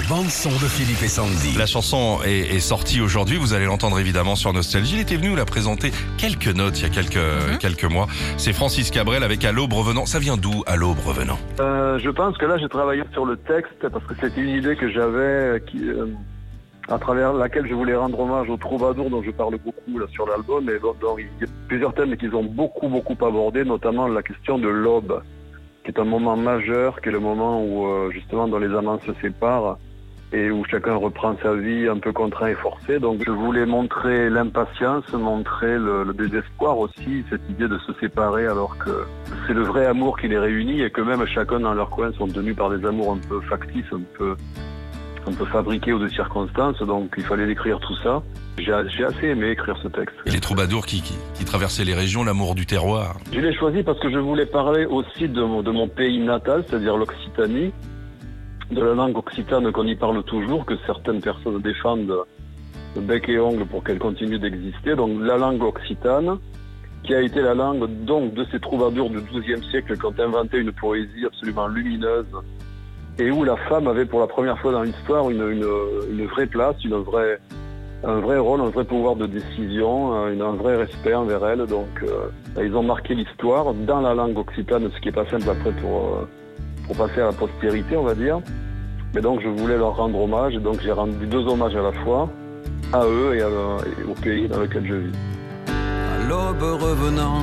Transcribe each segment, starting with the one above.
la bande son de Philippe et Sandy. La chanson est, est sortie aujourd'hui, vous allez l'entendre évidemment sur Nostalgie. Il était venu nous la présenter quelques notes il y a quelques, Mhm. quelques mois. C'est Francis Cabrel avec À l'aube revenant. Ça vient d'où À l'aube revenant? Euh, je pense que là, j'ai travaillé sur le texte parce que c'était une idée que j'avais, euh, qui, euh, à travers laquelle je voulais rendre hommage au troubadour dont je parle beaucoup là, sur l'album. Et dont, dont il y a plusieurs thèmes qu'ils ont beaucoup, beaucoup abordé, notamment la question de l'aube, qui est un moment majeur, qui est le moment où, euh, justement, dont les amants se séparent et où chacun reprend sa vie un peu contraint et forcé. Donc je voulais montrer l'impatience, montrer le, le désespoir aussi, cette idée de se séparer alors que c'est le vrai amour qui les réunit et que même chacun dans leur coin sont tenus par des amours un peu factices, un peu, un peu fabriqués ou de circonstances. Donc il fallait écrire tout ça. J'ai assez aimé écrire ce texte. Et les troubadours qui, qui, qui traversaient les régions, l'amour du terroir. Je l'ai choisi parce que je voulais parler aussi de mon, de mon pays natal, c'est-à-dire l'Occitanie, de la langue occitane qu'on y parle toujours, que certaines personnes défendent de bec et ongle pour qu'elle continue d'exister. Donc la langue occitane, qui a été la langue donc de ces troubadours du XIIe siècle qui ont inventé une poésie absolument lumineuse et où la femme avait pour la première fois dans l'histoire une, une, une vraie place, une vraie, un vrai rôle, un vrai pouvoir de décision, un, un vrai respect envers elle. Donc euh, ils ont marqué l'histoire dans la langue occitane, ce qui est pas simple après pour, euh, pour passer à la postérité, on va dire. Mais donc je voulais leur rendre hommage, et donc j'ai rendu deux hommages à la fois, à eux et, à- au pays dans lequel je vis. À l'aube revenant,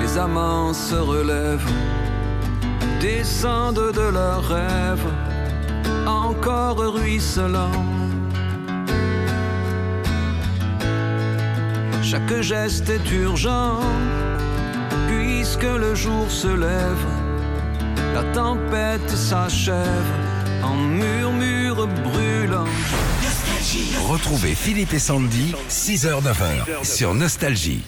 les amants se relèvent, descendent de leurs rêves, encore ruisselants. Chaque geste est urgent, puisque le jour se lève, la tempête s'achève en murmure brûlant. Retrouvez Philippe et Sandy, 6h-9h, sur Nostalgie.